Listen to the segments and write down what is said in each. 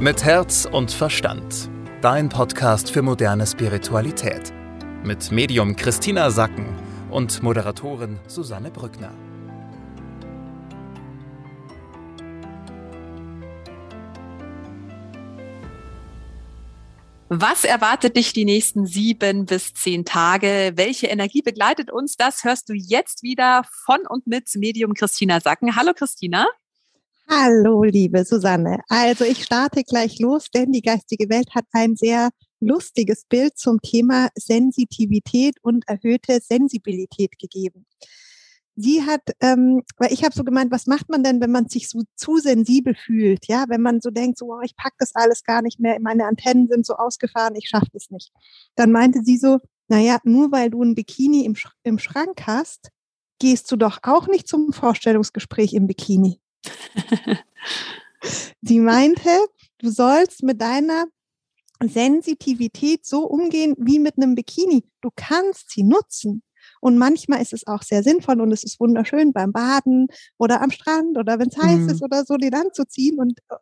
Mit Herz und Verstand. Dein Podcast für moderne Spiritualität. Mit Medium Christina Sacken und Moderatorin Susanne Brückner. Was erwartet dich die nächsten sieben bis zehn Tage? Welche Energie begleitet uns? Das hörst du jetzt wieder von und mit Medium Christina Sacken. Hallo Christina. Hallo, liebe Susanne. Also ich starte gleich los, denn die geistige Welt hat ein sehr lustiges Bild zum Thema Sensitivität und erhöhte Sensibilität gegeben. Sie hat, ähm, weil ich habe so gemeint, was macht man denn, wenn man sich so zu sensibel fühlt? Ja, wenn man so denkt, so, oh, ich pack das alles gar nicht mehr, meine Antennen sind so ausgefahren, ich schaffe das nicht. Dann meinte sie so, naja, nur weil du ein Bikini im, Sch im Schrank hast, gehst du doch auch nicht zum Vorstellungsgespräch im Bikini. Sie meinte, du sollst mit deiner Sensitivität so umgehen wie mit einem Bikini. Du kannst sie nutzen. Und manchmal ist es auch sehr sinnvoll und es ist wunderschön beim Baden oder am Strand oder wenn es heiß mhm. ist oder so, den anzuziehen und äh,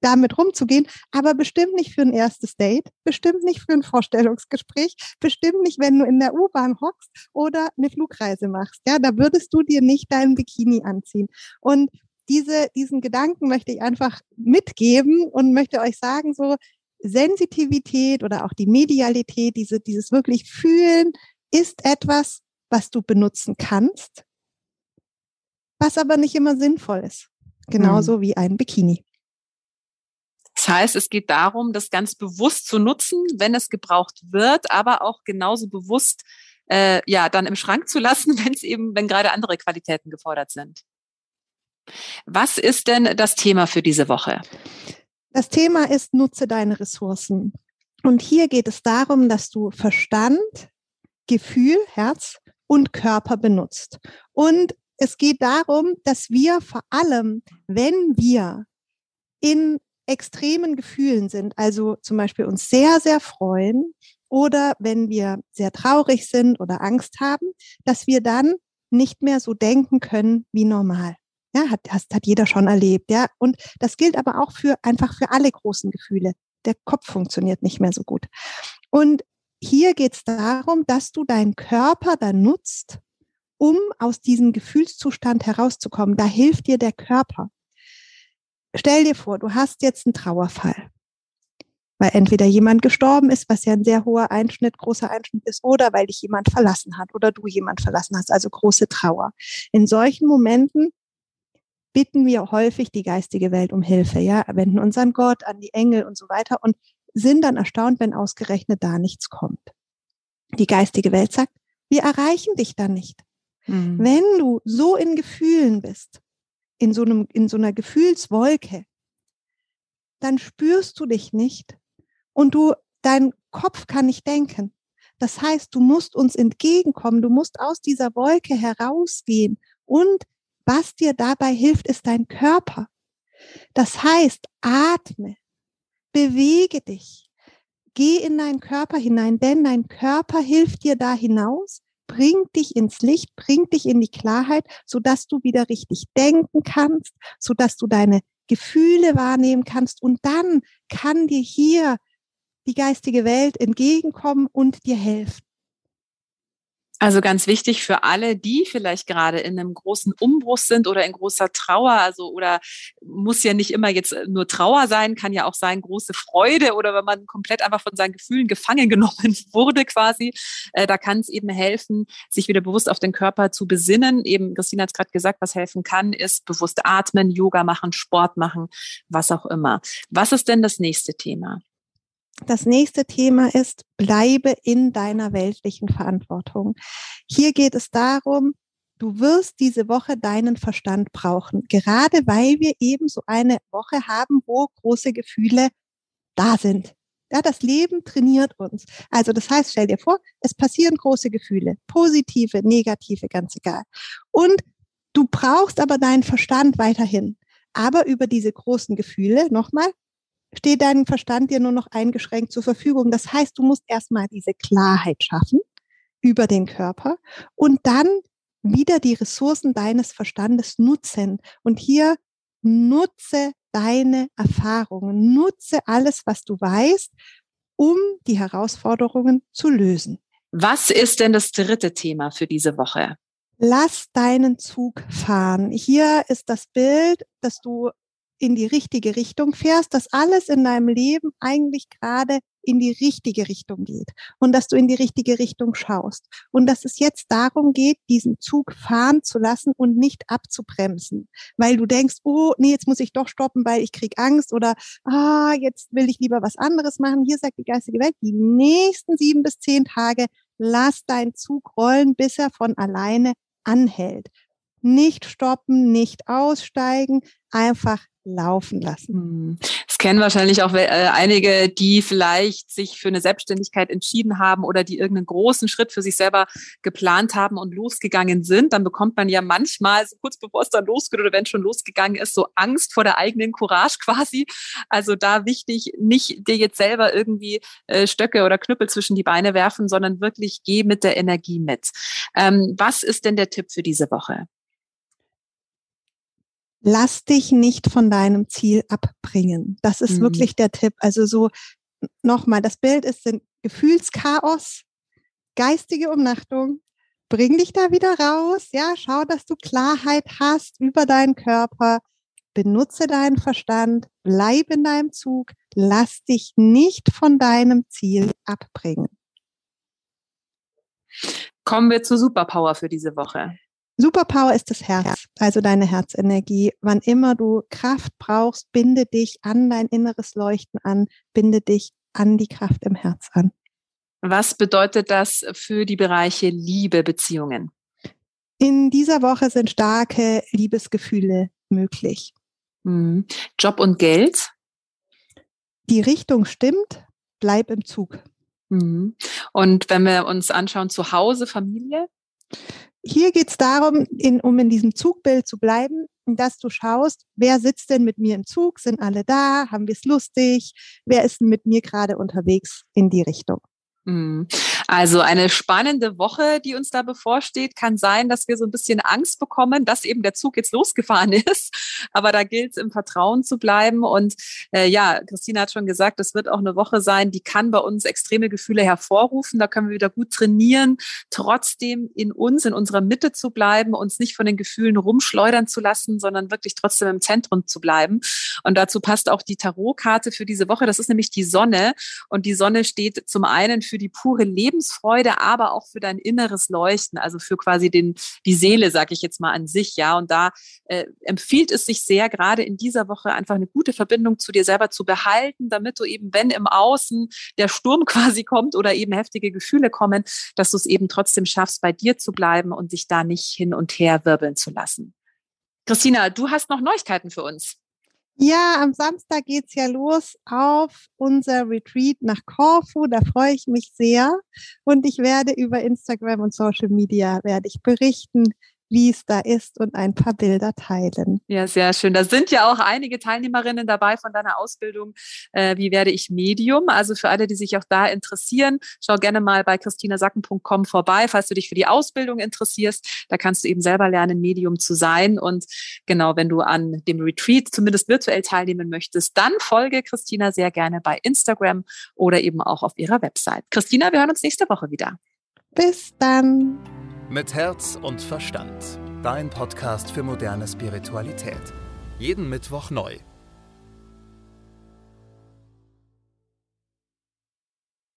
damit rumzugehen, aber bestimmt nicht für ein erstes Date, bestimmt nicht für ein Vorstellungsgespräch, bestimmt nicht, wenn du in der U-Bahn hockst oder eine Flugreise machst. Ja, da würdest du dir nicht deinen Bikini anziehen. Und diese, diesen Gedanken möchte ich einfach mitgeben und möchte euch sagen, so Sensitivität oder auch die Medialität, diese, dieses wirklich Fühlen ist etwas, was du benutzen kannst, was aber nicht immer sinnvoll ist. Genauso mhm. wie ein Bikini. Das heißt, es geht darum, das ganz bewusst zu nutzen, wenn es gebraucht wird, aber auch genauso bewusst äh, ja dann im Schrank zu lassen, wenn es eben, wenn gerade andere Qualitäten gefordert sind. Was ist denn das Thema für diese Woche? Das Thema ist, nutze deine Ressourcen. Und hier geht es darum, dass du Verstand, Gefühl, Herz und Körper benutzt. Und es geht darum, dass wir vor allem, wenn wir in extremen Gefühlen sind, also zum Beispiel uns sehr, sehr freuen oder wenn wir sehr traurig sind oder Angst haben, dass wir dann nicht mehr so denken können wie normal. Ja, hat, hat, hat jeder schon erlebt, ja. Und das gilt aber auch für einfach für alle großen Gefühle. Der Kopf funktioniert nicht mehr so gut. Und hier geht es darum, dass du deinen Körper dann nutzt, um aus diesem Gefühlszustand herauszukommen. Da hilft dir der Körper. Stell dir vor, du hast jetzt einen Trauerfall, weil entweder jemand gestorben ist, was ja ein sehr hoher Einschnitt, großer Einschnitt ist, oder weil dich jemand verlassen hat oder du jemand verlassen hast, also große Trauer. In solchen Momenten bitten wir häufig die geistige Welt um Hilfe, ja, wenden uns an Gott, an die Engel und so weiter und sind dann erstaunt, wenn ausgerechnet da nichts kommt. Die geistige Welt sagt, wir erreichen dich da nicht. Mhm. Wenn du so in Gefühlen bist, in so einem, in so einer Gefühlswolke, dann spürst du dich nicht und du, dein Kopf kann nicht denken. Das heißt, du musst uns entgegenkommen, du musst aus dieser Wolke herausgehen und was dir dabei hilft, ist dein Körper. Das heißt, atme, bewege dich, geh in deinen Körper hinein, denn dein Körper hilft dir da hinaus, bringt dich ins Licht, bringt dich in die Klarheit, so dass du wieder richtig denken kannst, so dass du deine Gefühle wahrnehmen kannst und dann kann dir hier die geistige Welt entgegenkommen und dir helfen. Also ganz wichtig für alle, die vielleicht gerade in einem großen Umbruch sind oder in großer Trauer, also oder muss ja nicht immer jetzt nur Trauer sein, kann ja auch sein große Freude oder wenn man komplett einfach von seinen Gefühlen gefangen genommen wurde quasi, äh, da kann es eben helfen, sich wieder bewusst auf den Körper zu besinnen. Eben Christine hat es gerade gesagt, was helfen kann, ist bewusst atmen, Yoga machen, Sport machen, was auch immer. Was ist denn das nächste Thema? Das nächste Thema ist, bleibe in deiner weltlichen Verantwortung. Hier geht es darum, du wirst diese Woche deinen Verstand brauchen, gerade weil wir eben so eine Woche haben, wo große Gefühle da sind. Ja, das Leben trainiert uns. Also das heißt, stell dir vor, es passieren große Gefühle, positive, negative, ganz egal. Und du brauchst aber deinen Verstand weiterhin. Aber über diese großen Gefühle, nochmal, steht dein Verstand dir nur noch eingeschränkt zur Verfügung. Das heißt, du musst erstmal diese Klarheit schaffen über den Körper und dann wieder die Ressourcen deines Verstandes nutzen. Und hier nutze deine Erfahrungen, nutze alles, was du weißt, um die Herausforderungen zu lösen. Was ist denn das dritte Thema für diese Woche? Lass deinen Zug fahren. Hier ist das Bild, dass du in die richtige Richtung fährst, dass alles in deinem Leben eigentlich gerade in die richtige Richtung geht und dass du in die richtige Richtung schaust und dass es jetzt darum geht, diesen Zug fahren zu lassen und nicht abzubremsen, weil du denkst, oh, nee, jetzt muss ich doch stoppen, weil ich krieg Angst oder ah, jetzt will ich lieber was anderes machen. Hier sagt die geistige Welt, die nächsten sieben bis zehn Tage lass deinen Zug rollen, bis er von alleine anhält. Nicht stoppen, nicht aussteigen, einfach laufen lassen. Hm. Das kennen wahrscheinlich auch äh, einige, die vielleicht sich für eine Selbstständigkeit entschieden haben oder die irgendeinen großen Schritt für sich selber geplant haben und losgegangen sind. Dann bekommt man ja manchmal, so kurz bevor es dann losgeht oder wenn es schon losgegangen ist, so Angst vor der eigenen Courage quasi. Also da wichtig, nicht dir jetzt selber irgendwie äh, Stöcke oder Knüppel zwischen die Beine werfen, sondern wirklich geh mit der Energie mit. Ähm, was ist denn der Tipp für diese Woche? Lass dich nicht von deinem Ziel abbringen. Das ist mhm. wirklich der Tipp. Also so nochmal, das Bild ist ein Gefühlschaos, geistige Umnachtung. Bring dich da wieder raus. Ja, schau, dass du Klarheit hast über deinen Körper. Benutze deinen Verstand. Bleib in deinem Zug. Lass dich nicht von deinem Ziel abbringen. Kommen wir zur Superpower für diese Woche. Superpower ist das Herz, also deine Herzenergie. Wann immer du Kraft brauchst, binde dich an dein inneres Leuchten an, binde dich an die Kraft im Herz an. Was bedeutet das für die Bereiche Liebe, Beziehungen? In dieser Woche sind starke Liebesgefühle möglich. Mhm. Job und Geld? Die Richtung stimmt, bleib im Zug. Mhm. Und wenn wir uns anschauen, zu Hause, Familie? Hier geht es darum, in, um in diesem Zugbild zu bleiben, dass du schaust, wer sitzt denn mit mir im Zug? Sind alle da? Haben wir es lustig? Wer ist denn mit mir gerade unterwegs in die Richtung? Mhm. Also eine spannende Woche, die uns da bevorsteht, kann sein, dass wir so ein bisschen Angst bekommen, dass eben der Zug jetzt losgefahren ist. Aber da gilt es im Vertrauen zu bleiben. Und äh, ja, Christina hat schon gesagt, es wird auch eine Woche sein, die kann bei uns extreme Gefühle hervorrufen. Da können wir wieder gut trainieren, trotzdem in uns, in unserer Mitte zu bleiben, uns nicht von den Gefühlen rumschleudern zu lassen, sondern wirklich trotzdem im Zentrum zu bleiben. Und dazu passt auch die Tarotkarte für diese Woche. Das ist nämlich die Sonne. Und die Sonne steht zum einen für die pure Lebensfreude, aber auch für dein inneres Leuchten, also für quasi den, die Seele, sag ich jetzt mal an sich, ja. Und da äh, empfiehlt es sich sehr, gerade in dieser Woche einfach eine gute Verbindung zu dir selber zu behalten, damit du eben, wenn im Außen der Sturm quasi kommt oder eben heftige Gefühle kommen, dass du es eben trotzdem schaffst, bei dir zu bleiben und dich da nicht hin und her wirbeln zu lassen. Christina, du hast noch Neuigkeiten für uns. Ja, am Samstag geht's ja los auf unser Retreat nach Corfu. Da freue ich mich sehr. Und ich werde über Instagram und Social Media werde ich berichten, wie es da ist und ein paar Bilder teilen. Ja, sehr schön. Da sind ja auch einige Teilnehmerinnen dabei von deiner Ausbildung. Äh, wie werde ich Medium? Also für alle, die sich auch da interessieren, schau gerne mal bei christinasacken.com vorbei, falls du dich für die Ausbildung interessierst. Da kannst du eben selber lernen, Medium zu sein. Und genau, wenn du an dem Retreat zumindest virtuell teilnehmen möchtest, dann folge Christina sehr gerne bei Instagram oder eben auch auf ihrer Website. Christina, wir hören uns nächste Woche wieder. Bis dann. Mit Herz und Verstand. Dein Podcast für moderne Spiritualität. Jeden Mittwoch neu.